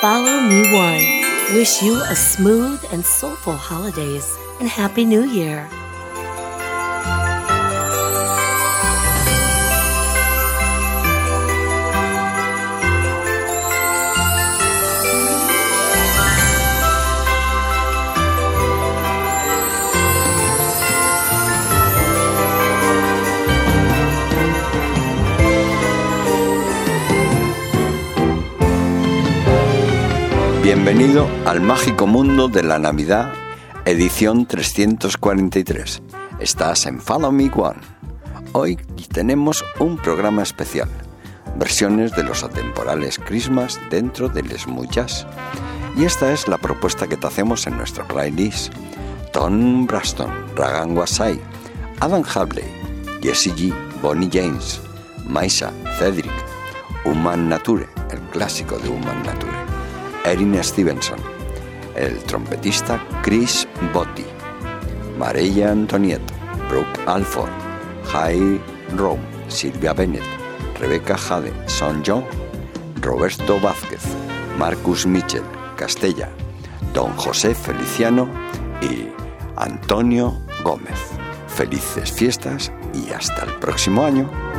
Follow Me One. Wish you a smooth and soulful holidays and Happy New Year. Bienvenido al mágico mundo de la Navidad, edición 343. Estás en Follow Me One. Hoy tenemos un programa especial, versiones de los atemporales Christmas dentro del Smooth Jazz. Y esta es la propuesta que te hacemos en nuestra playlist. Tom Braston, Ragan Wasai, Adam Habley, Jesse G, Bonnie James, Maisa, Cedric, Human Nature, el clásico de Human Nature. Erin Stevenson, el trompetista Chris Botti, Mareya Antonietto, Brooke Alford, Jai Rome, Silvia Bennett, Rebecca Jade, Son John, Roberto Vázquez, Marcus Mitchell, Castella, Don José Feliciano y Antonio Gómez. Felices fiestas y hasta el próximo año.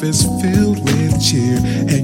life is filled with cheer.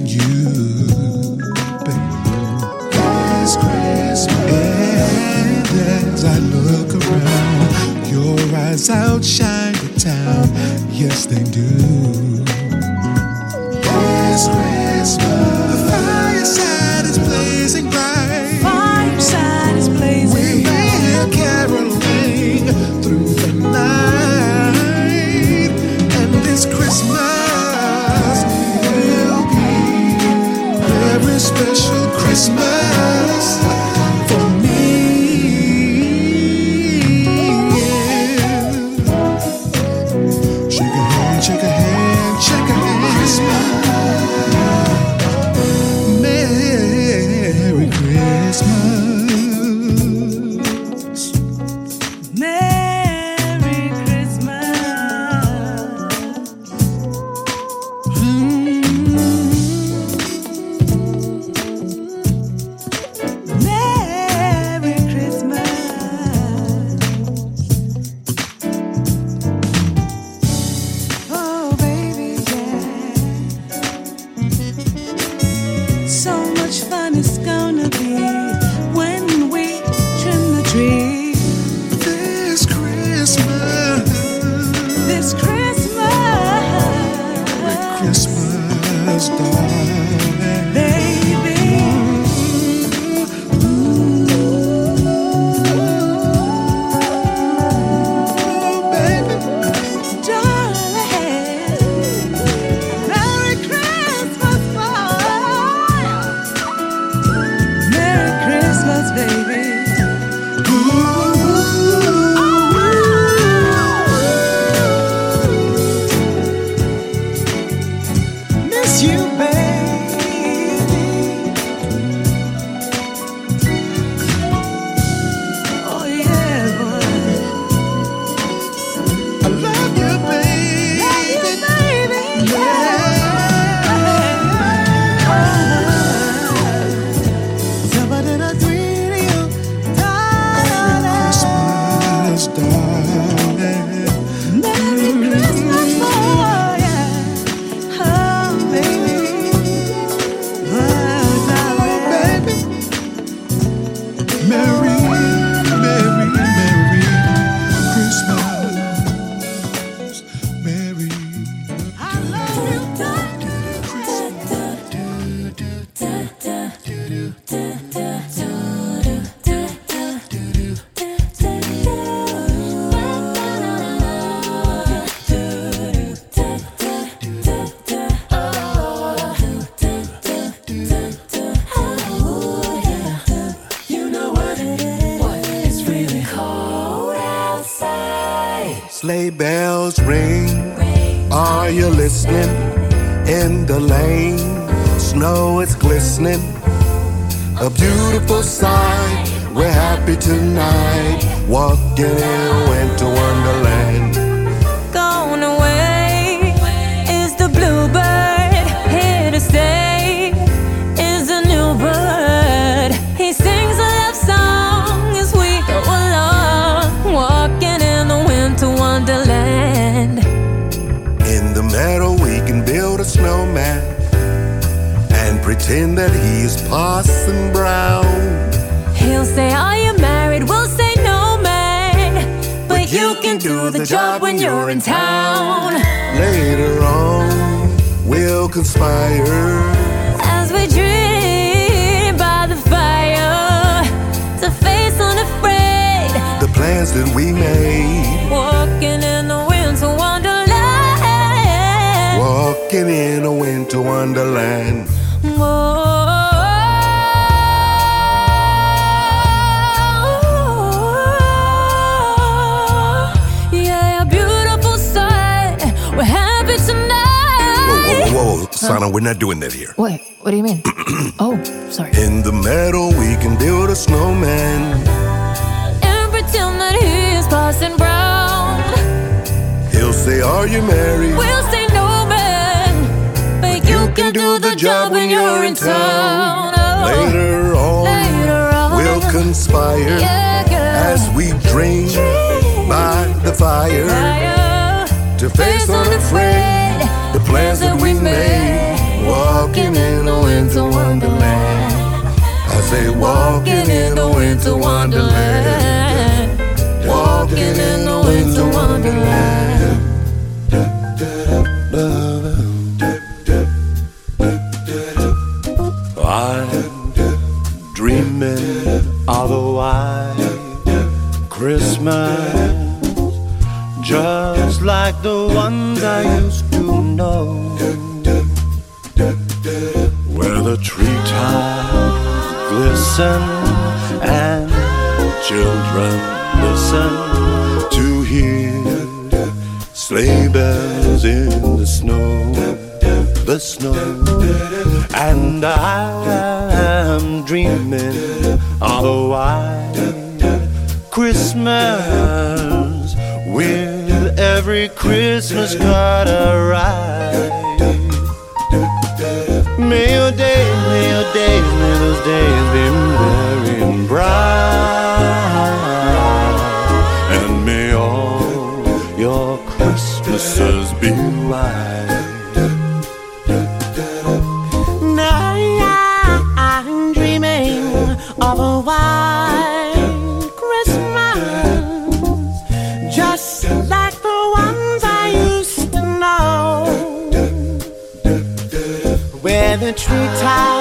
Is glistening. A beautiful sight. We're happy tonight. Walking in winter wonderland. Pretend that he is Parson Brown. He'll say, Are you married? We'll say, No, man. But you can do the job when you're in town. Later on, we'll conspire As we dream by the fire to face unafraid, the plans that we made. walking in the winter wonderland. Walking in a winter wonderland. Donna, we're not doing that here. What? What do you mean? oh, sorry. In the meadow, we can build a snowman and pretend that he is Parson Brown. He'll say, Are you married? We'll say, No, man. But, but you, you, can, do, the job when you're in town. Oh. Later on, Later on, we'll conspire yeah, as we dream, dream, by the fire, fire. to face unafraid the plans that we made, walking in the winter wonderland. I say, walking in the winter wonderland. Walking in the winter wonderland. I'm dreaming of the white Christmas, just like the ones I used to know. I'm dreaming of a white Christmas with every Christmas card I write. May your days, may your days, may those days be very bright, and may all your Christmases be white. tree top.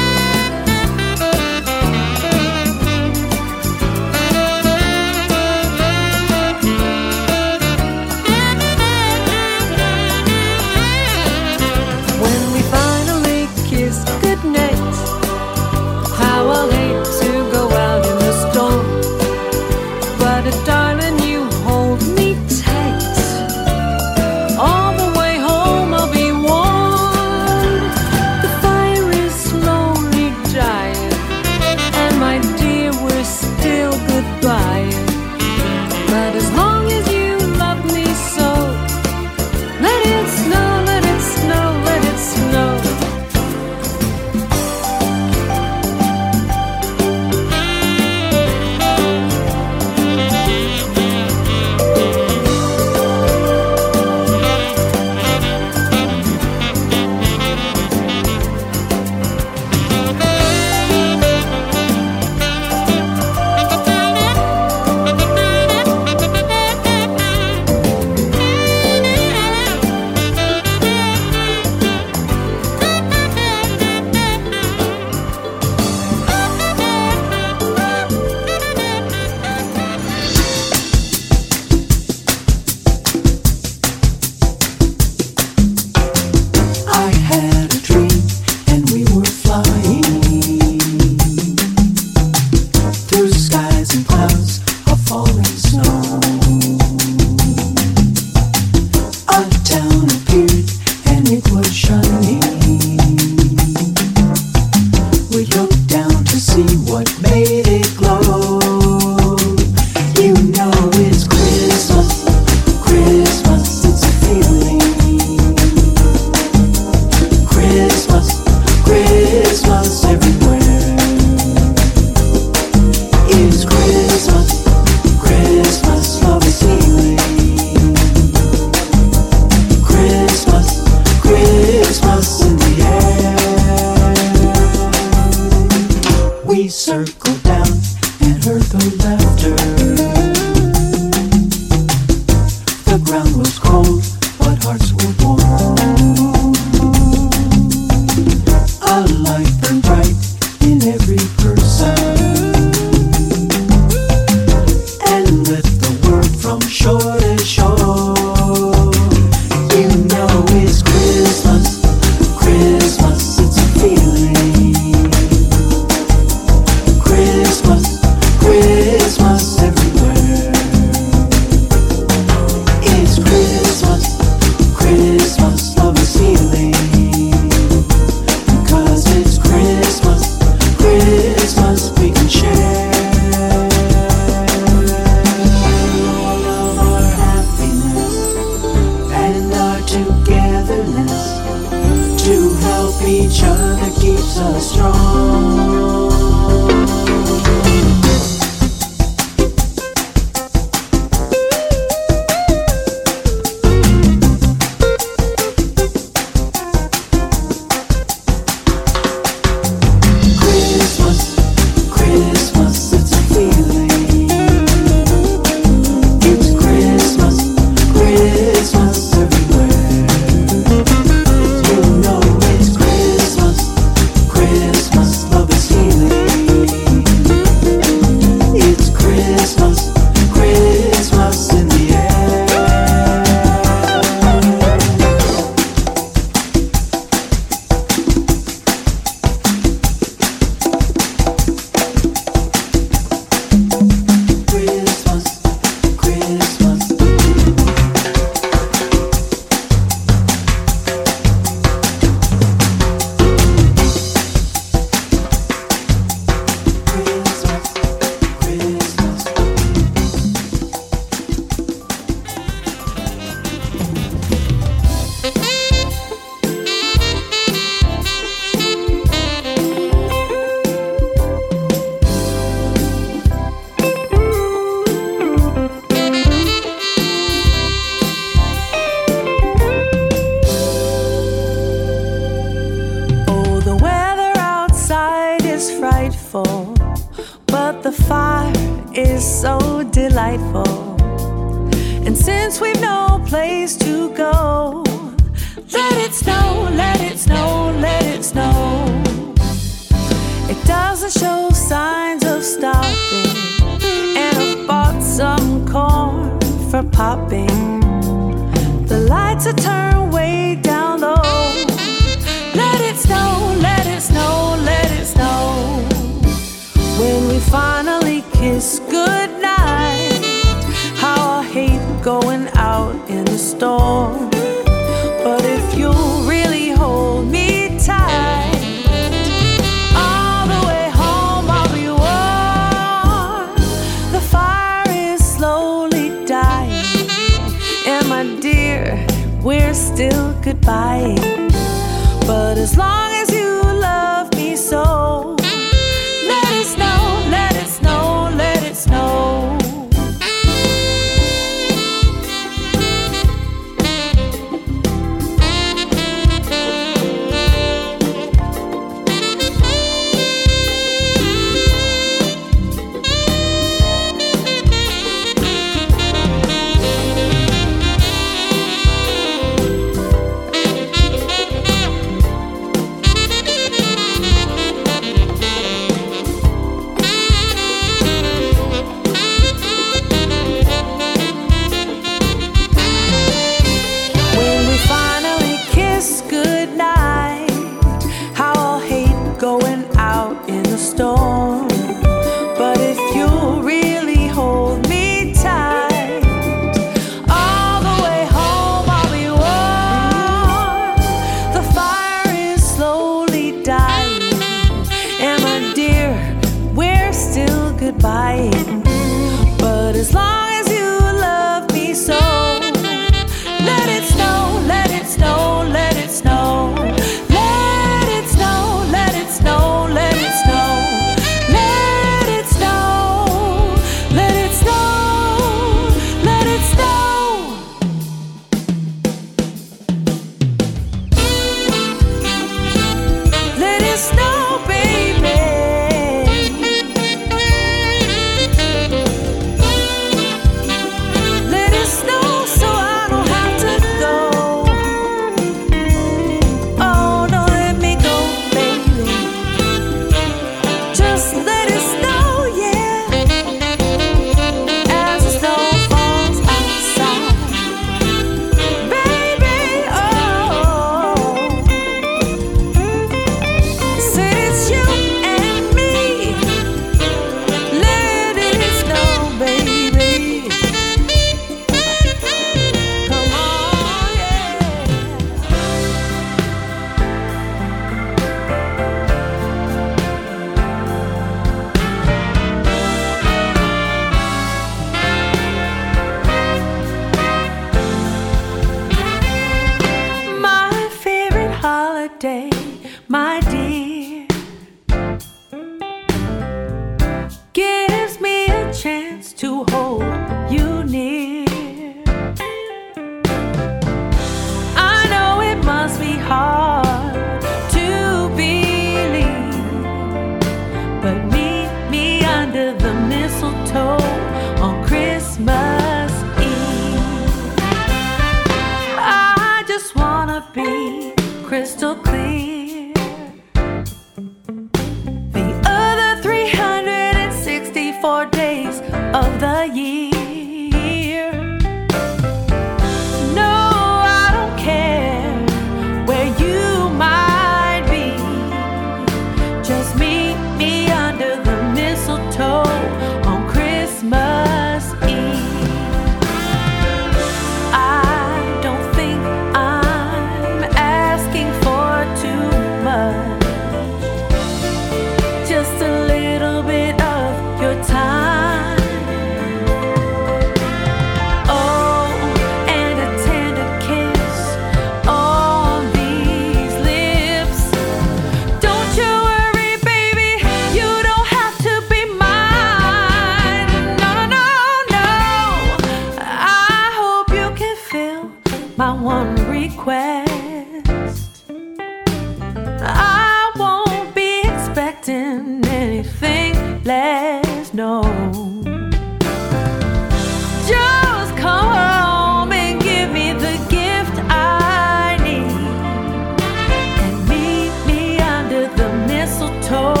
told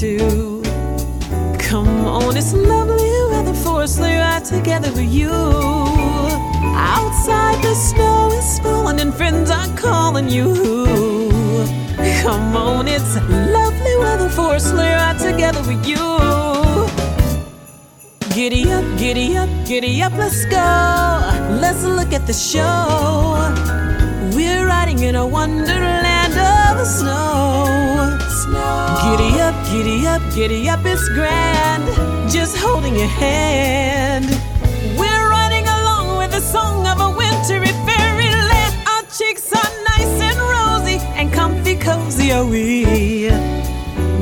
too. Come on, it's lovely weather for a sleigh ride together with you. Outside the snow is falling and friends are calling you. Come on, it's lovely weather for a sleigh ride together with you. Giddy up, giddy up, giddy up, let's go. Let's look at the show. We're riding in a wonderland of snow. Giddy up, giddy up, giddy up, it's grand. Just holding your hand. We're riding along with the song of a wintry fairyland. Our cheeks are nice and rosy and comfy, cozy are we.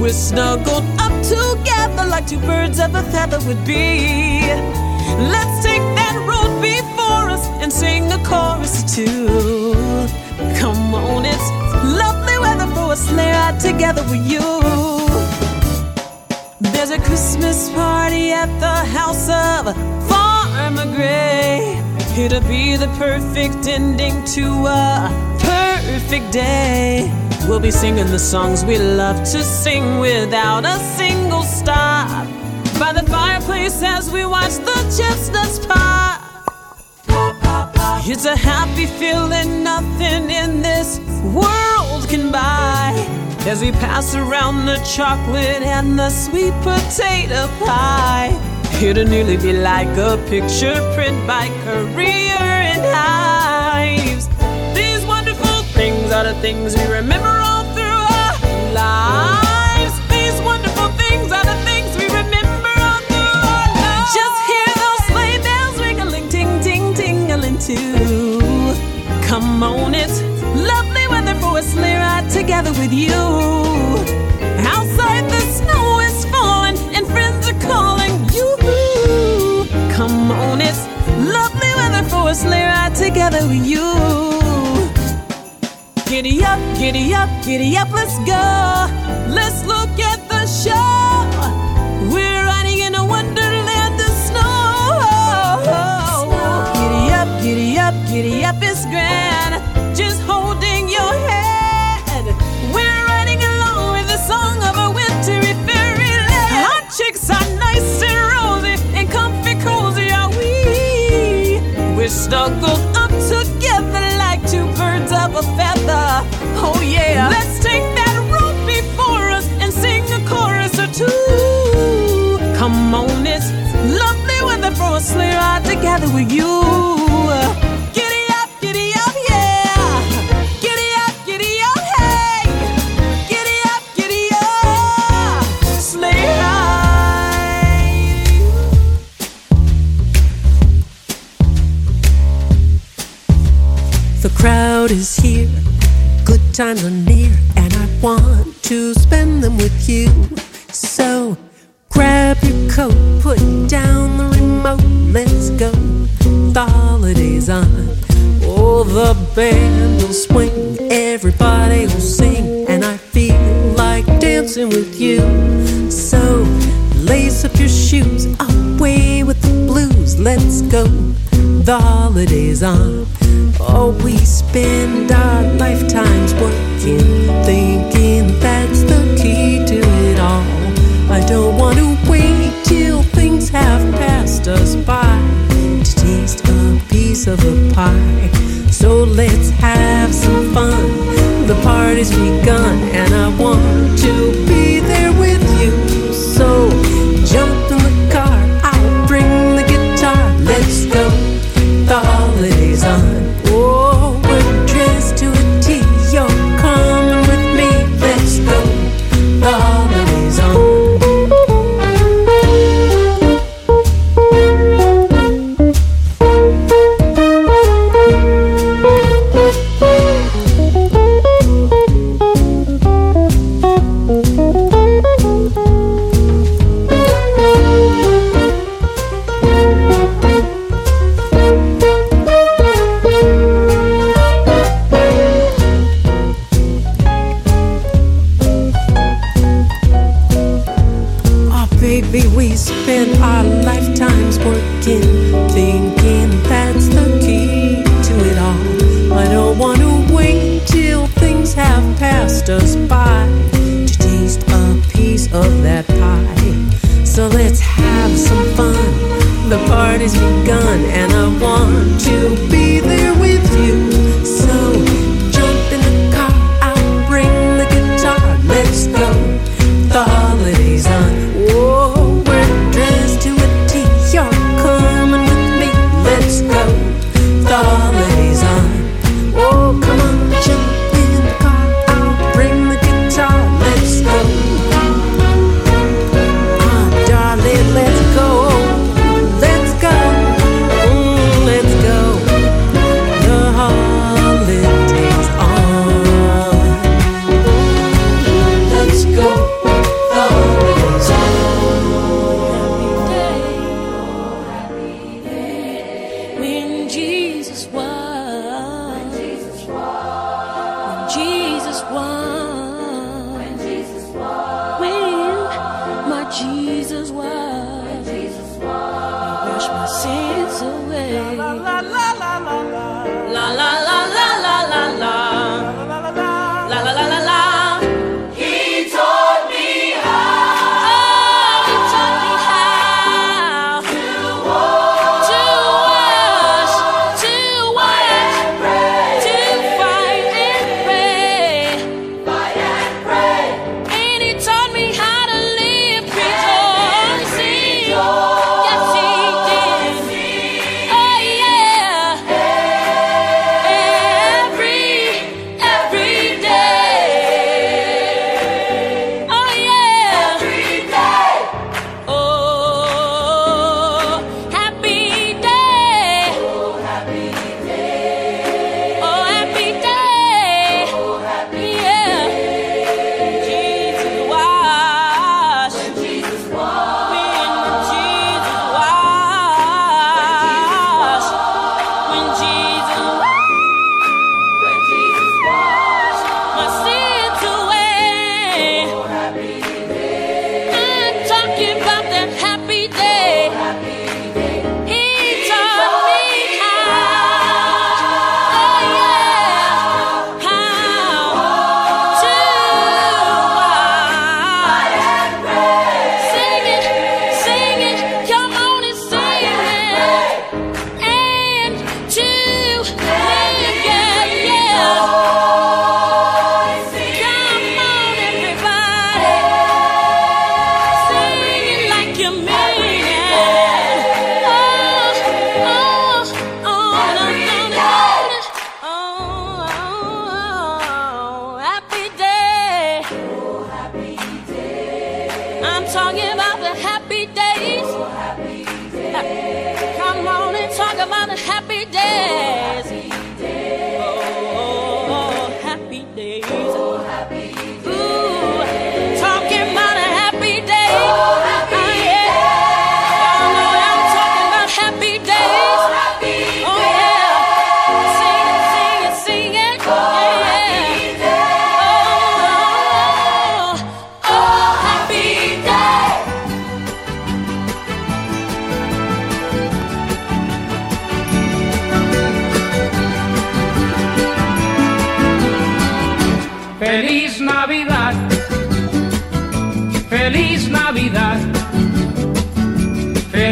We're snuggled up together like two birds of a feather would be. Let's take that road before us and sing a chorus or two. Come on, it's a sleigh ride together with you. There's a Christmas party at the house of Farmer Gray. It'll be the perfect ending to a perfect day. We'll be singing the songs we love to sing without a single stop. By the fireplace as we watch the chestnuts pop. It's a happy feeling nothing in this world As we pass around the chocolate and the sweet potato pie. It'll nearly be like a picture print by Currier and Ives. These wonderful things are the things we remember all through our lives. These wonderful things are the things we remember all through our lives. Just hear those sleigh bells ringling, ting, ting, tingling too. Come on, it's lovely a sleigh ride together with you. Outside the snow is falling and friends are calling you. Come on, it's lovely weather for a sleigh ride together with you. Giddy up, giddy up, giddy up, let's go. Let's look at the show. We're riding in a wonderland of snow. Giddy up, giddy up, giddy up, it's grand. Snuggled up together like two birds of a feather. Oh yeah. Let's take that road before us and sing a chorus or two. Come on, it's lovely weather for a sleigh ride together with you. Times are near, and I want to spend them with you. So grab your coat, put down the remote, let's go. The holiday's on. Oh, the band will swing, everybody will sing, and I feel like dancing with you. So lace up your shoes, away with let's go. The holiday's on. Oh, we spend our lifetimes working, thinking that's the key to it all. I don't want to wait till things have passed us by to taste a piece of the pie. So let's have some fun. The party's begun, and I want to